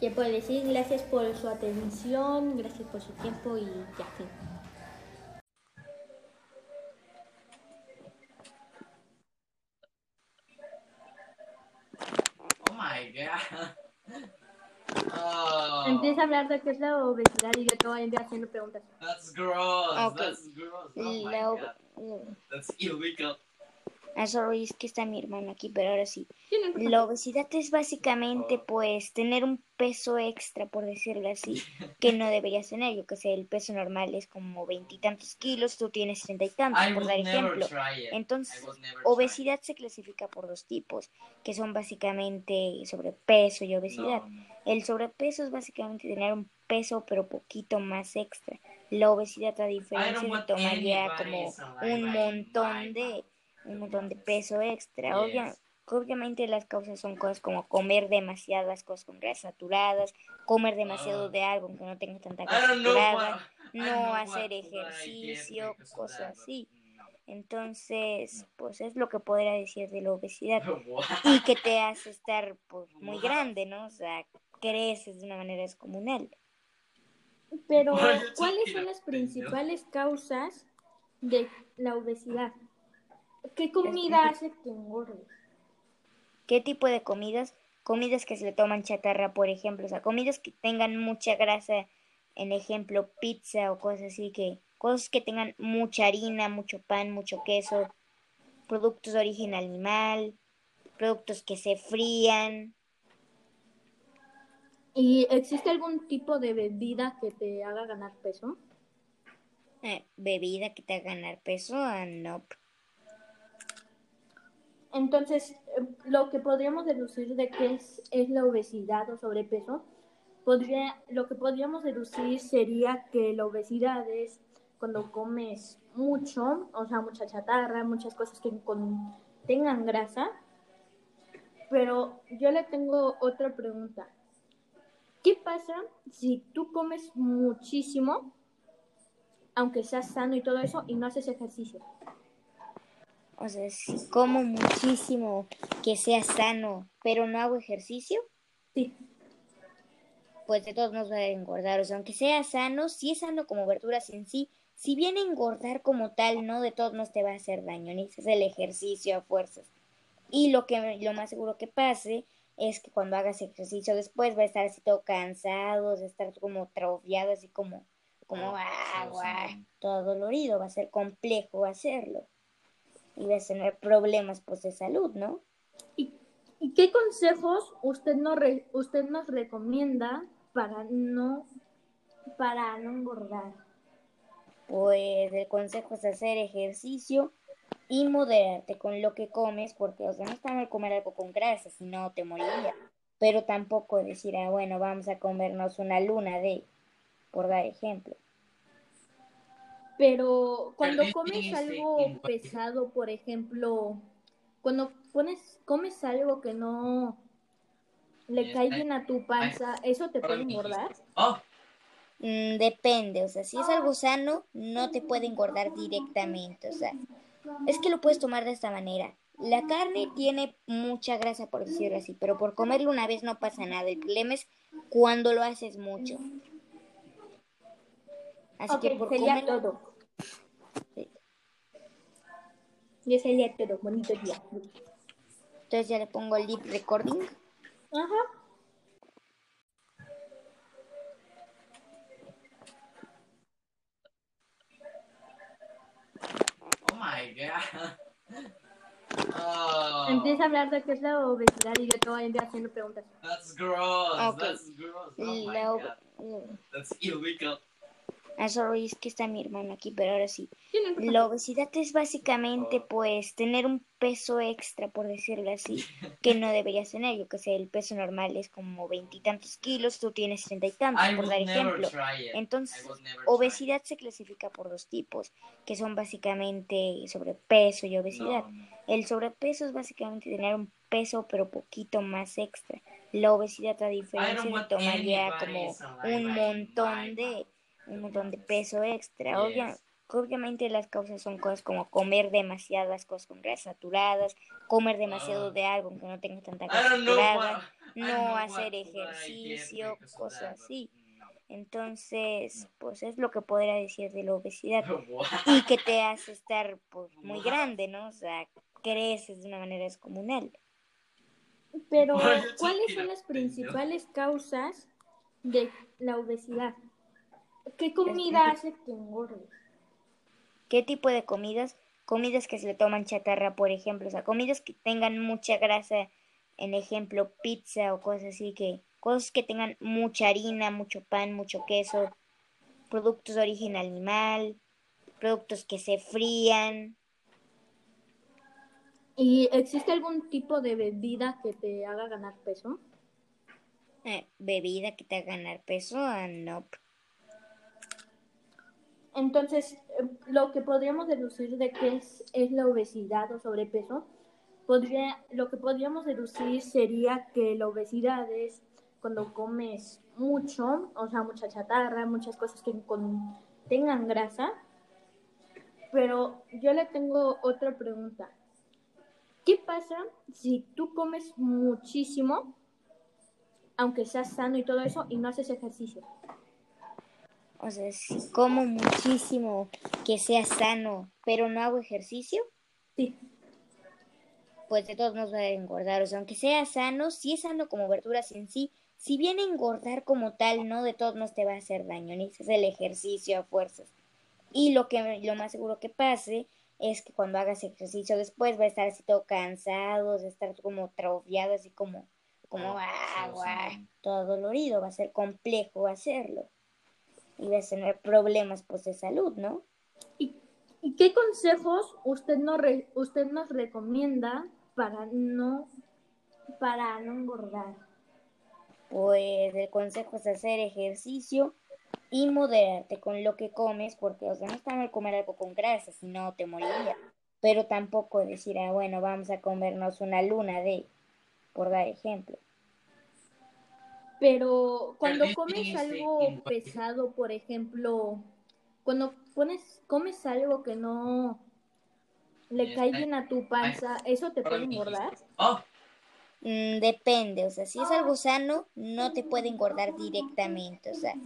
¿Qué puedo decir? Gracias por su atención, gracias por su tiempo y ya, fin. Oh my god. Oh, Empieza a hablar de qué es la obesidad y yo te voy a ir haciendo preguntas. that's gross. Okay. That's gross. Oh my god. That's illegal. Ah, sorry, es que está mi hermano aquí, pero ahora sí. No. La obesidad es básicamente, pues, tener un peso extra, por decirlo así, que no deberías tener. Yo que sé, el peso normal es como veintitantos kilos, tú tienes treinta y tantos, I por dar ejemplo. Entonces, obesidad se clasifica por dos tipos, que son básicamente sobrepeso y obesidad. No, no. El sobrepeso es básicamente tener un peso, pero poquito más extra. La obesidad, a diferencia de tomar ya como un montón de, un montón de peso extra. Yes. Obvia- obviamente las causas son cosas como comer demasiadas cosas con grasas saturadas, comer demasiado Ah. de algo que no tenga tanta I grasa saturada, what, no know hacer ejercicio, cosas that, así. Entonces, pues es lo que podría decir de la obesidad What? y que te hace estar pues muy grande, ¿no? O sea, creces de una manera descomunal. Pero, ¿cuáles son las principales causas de la obesidad? ¿Qué comida hace que engordes? ¿Qué tipo de comidas? Comidas que se le toman chatarra, por ejemplo, o sea, comidas que tengan mucha grasa, en ejemplo, pizza o cosas así, que cosas que tengan mucha harina, mucho pan, mucho queso, productos de origen animal, productos que se frían, ¿Y existe algún tipo de bebida que te haga ganar peso? eh, bebida que te haga ganar peso, ah, no. Entonces, eh, lo que podríamos deducir de qué es, la obesidad o sobrepeso, podría, lo que podríamos deducir sería que la obesidad es cuando comes mucho, o sea, mucha chatarra, muchas cosas que contengan grasa. Pero yo le tengo otra pregunta. ¿Qué pasa si tú comes muchísimo, aunque seas sano y todo eso, y no haces ejercicio? O sea, si como muchísimo que sea sano, pero no hago ejercicio, Sí. pues de todos modos va a engordar. O sea, aunque sea sano, si es sano como verduras en sí, si bien engordar como tal, no de todos modos te va a hacer daño, necesitas el ejercicio a fuerzas. Y lo que lo más seguro que pase es que cuando hagas ejercicio después va a estar así todo cansado, va a estar como atrofiado, así como, como ah, sí. todo dolorido, va a ser complejo hacerlo. Y vas a tener problemas pues de salud, ¿no? ¿Y, y qué consejos usted nos, re- usted nos recomienda para no, para no engordar? Pues el consejo es hacer ejercicio y moderarte con lo que comes, porque, o sea, no está mal comer algo con grasa, si no te moriría. Pero tampoco decir, ah, bueno, vamos a comernos una luna de, por dar ejemplo. Pero cuando comes algo pesado, por ejemplo, cuando pones, comes algo que no le cae bien a tu panza, ¿eso te puede engordar? Oh, Mm, depende, o sea, si es algo sano, no te puede engordar directamente, o sea, es que lo puedes tomar de esta manera. La carne tiene mucha grasa, por decirlo así, pero por comerlo una vez no pasa nada. El problema es cuando lo haces mucho. Así ok, que por sería comer todo. Sí. Ya sería todo. Bonito día. Entonces ya le pongo el lip recording. Ajá. oh my god. Oh, Empieza a hablar de qué es la obesidad y yo te voy a ir haciendo preguntas. that's gross. Okay. That's gross. Oh my god. That's illegal. Ah, sorry, es que está mi hermano aquí, pero ahora sí. No. La obesidad es básicamente, pues, tener un peso extra, por decirlo así, que no deberías tener. Yo que sé, el peso normal es como veintitantos kilos, tú tienes treinta y tantos, I por dar ejemplo. Entonces, obesidad se clasifica por dos tipos, que son básicamente sobrepeso y obesidad. No. El sobrepeso es básicamente tener un peso, pero poquito más extra. La obesidad, a diferencia de want tomar ya como un montón de, un montón de peso extra. Yes. Obvia- obviamente las causas son cosas como comer demasiadas cosas con grasas saturadas, comer demasiado Ah. de algo que no tenga tanta grasa know saturada, what, no what hacer ejercicio, cosas así. Entonces, pues es lo que podría decir de la obesidad What? y que te hace estar pues muy grande, ¿no? O sea, creces de una manera descomunal. Pero, ¿cuáles son las principales causas de la obesidad? ¿Qué comida hace que engordes? ¿Qué tipo de comidas? Comidas que se le toman chatarra, por ejemplo, o sea, comidas que tengan mucha grasa, en ejemplo, pizza o cosas así, que cosas que tengan mucha harina, mucho pan, mucho queso, productos de origen animal, productos que se frían, ¿Y existe algún tipo de bebida que te haga ganar peso? eh, bebida que te haga ganar peso, ah, no. Entonces, eh, lo que podríamos deducir de qué es, la obesidad o sobrepeso, podría, lo que podríamos deducir sería que la obesidad es cuando comes mucho, o sea, mucha chatarra, muchas cosas que contengan grasa. Pero yo le tengo otra pregunta. ¿Qué pasa si tú comes muchísimo, aunque seas sano y todo eso, y no haces ejercicio? O sea, si como muchísimo que sea sano, pero no hago ejercicio, Sí. pues de todos modos va a engordar. O sea, aunque sea sano, si es sano como verduras en sí, si bien engordar como tal, no de todos modos te va a hacer daño, necesitas el ejercicio a fuerzas. Y lo que lo más seguro que pase es que cuando hagas ejercicio después va a estar así todo cansado, vas a estar como atrofiado, así como, como ah, sí. todo dolorido, va a ser complejo hacerlo. Y vas a tener problemas pues de salud, ¿no? ¿Y, y qué consejos usted nos, re- usted nos recomienda para no, para no engordar? Pues el consejo es hacer ejercicio y moderarte con lo que comes, porque, o sea, no está mal comer algo con grasa, si no te moriría. Pero tampoco decir, ah, bueno, vamos a comernos una luna de, por dar ejemplo. Pero cuando comes algo pesado, por ejemplo, cuando pones, comes algo que no le cae bien a tu panza, ¿eso te puede engordar? Oh, Mm, depende, o sea, si es algo sano, no te puede engordar directamente, o sea,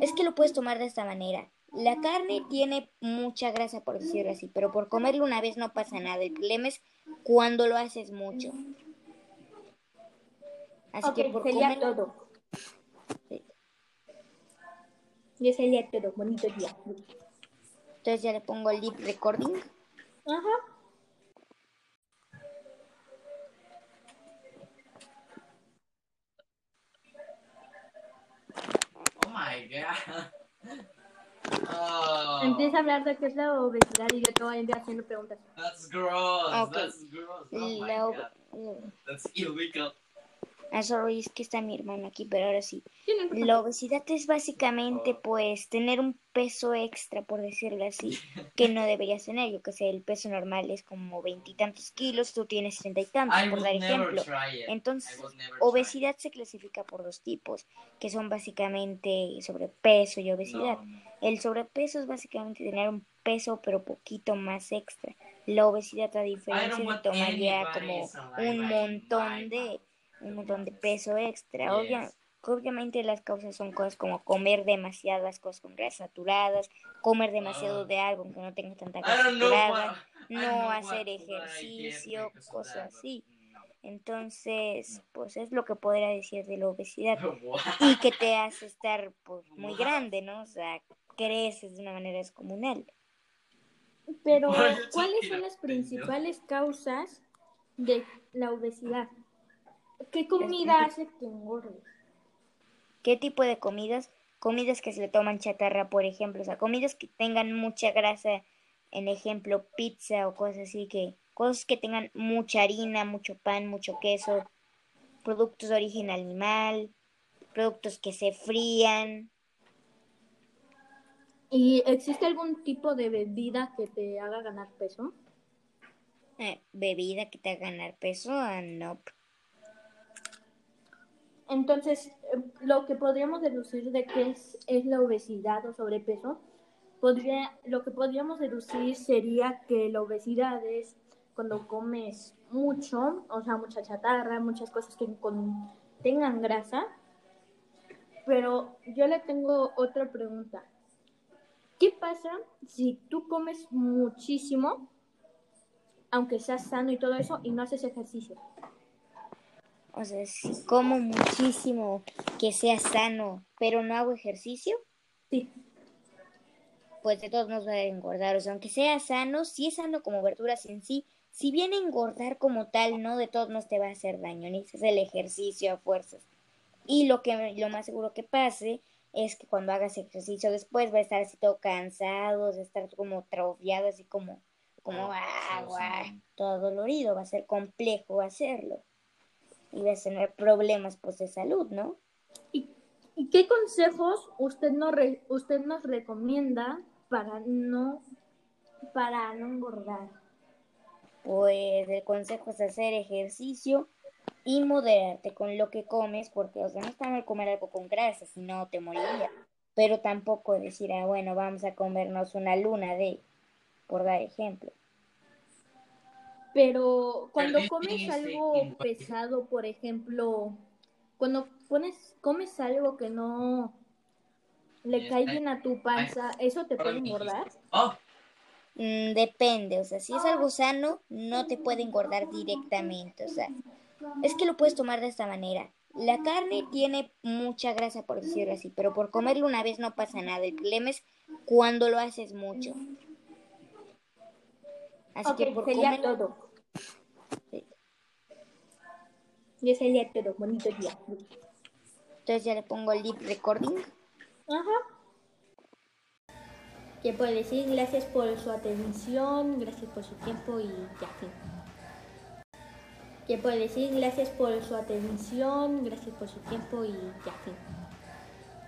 es que lo puedes tomar de esta manera. La carne tiene mucha grasa, por decirlo así, pero por comerlo una vez no pasa nada. El problema es cuando lo haces mucho. Así que por sería comerlo- todo. Sí. Y sería todo. Bonito día. Entonces ya le pongo el lip recording. Ajá. oh my god. Oh, Empieza a hablar de qué es la obesidad y yo te voy a ir haciendo preguntas. that's gross. Okay. That's gross. Oh my ob- god. That's illegal. Ah, sorry, es que está mi hermano aquí, pero ahora sí. No. La obesidad es básicamente, pues, tener un peso extra, por decirlo así, que no deberías tener. Yo que sé, el peso normal es como veintitantos kilos, tú tienes treinta y tantos, I por dar ejemplo. Entonces, obesidad se clasifica por dos tipos, que son básicamente sobrepeso y obesidad. No, no. El sobrepeso es básicamente tener un peso, pero poquito más extra. La obesidad, a diferencia, tomaría como un montón de un montón de peso extra. Obvia- obviamente las causas son cosas como comer demasiadas cosas con grasas saturadas, comer demasiado Ah. de algo que no tenga tanta I grasa saturada, what, no know hacer ejercicio, cosas así. Entonces, pues es lo que podría decir de la obesidad What? y que te hace estar pues muy grande, ¿no? O sea, creces de una manera descomunal. Pero, ¿cuáles son las principales causas de la obesidad? ¿Qué comida hace que engordes? ¿Qué tipo de comidas? Comidas que se le toman chatarra, por ejemplo, o sea, comidas que tengan mucha grasa, en ejemplo, pizza o cosas así, que cosas que tengan mucha harina, mucho pan, mucho queso, productos de origen animal, productos que se frían, ¿Y existe algún tipo de bebida que te haga ganar peso? eh, bebida que te haga ganar peso, ah, no. Entonces, eh, lo que podríamos deducir de qué es, la obesidad o sobrepeso, podría, lo que podríamos deducir sería que la obesidad es cuando comes mucho, o sea, mucha chatarra, muchas cosas que tengan grasa. Pero yo le tengo otra pregunta. ¿Qué pasa si tú comes muchísimo, aunque seas sano y todo eso, y no haces ejercicio? O sea, si como muchísimo, que sea sano, pero no hago ejercicio. Sí. Pues de todos modos voy a engordar. O sea, aunque sea sano, si es sano como verduras en sí, si bien engordar como tal, no de todos modos te va a hacer daño, ni es el ejercicio a fuerzas. Y lo que lo más seguro que pase es que cuando hagas ejercicio después va a estar así todo cansado, va a estar como atrofiado, así como, como agua, todo dolorido, va a ser complejo hacerlo. Y vas a tener problemas pues de salud, ¿no? ¿Y, qué consejos usted, no usted nos recomienda para no, para no engordar? Pues el consejo es hacer ejercicio y moderarte con lo que comes, porque, o sea, no está mal comer algo con grasa, si no te moriría. Pero tampoco decir, ah, bueno, vamos a comernos una luna de, por dar ejemplo. Pero cuando comes algo pesado, por ejemplo, cuando pones, comes algo que no le cae bien a tu panza, ¿eso te puede engordar? Mm, depende, o sea, si es algo sano, no te puede engordar directamente, o sea, es que lo puedes tomar de esta manera. La carne tiene mucha grasa, por decirlo así, pero por comerlo una vez no pasa nada. El problema es cuando lo haces mucho. Así que por sería todo. Sí. Y sería todo. Bonito día. Entonces ya le pongo el lip recording. Ajá. ¿Qué puede decir? Gracias por su atención, gracias por su tiempo y ya, fin. ¿Qué puede decir? Gracias por su atención, gracias por su tiempo y ya, fin.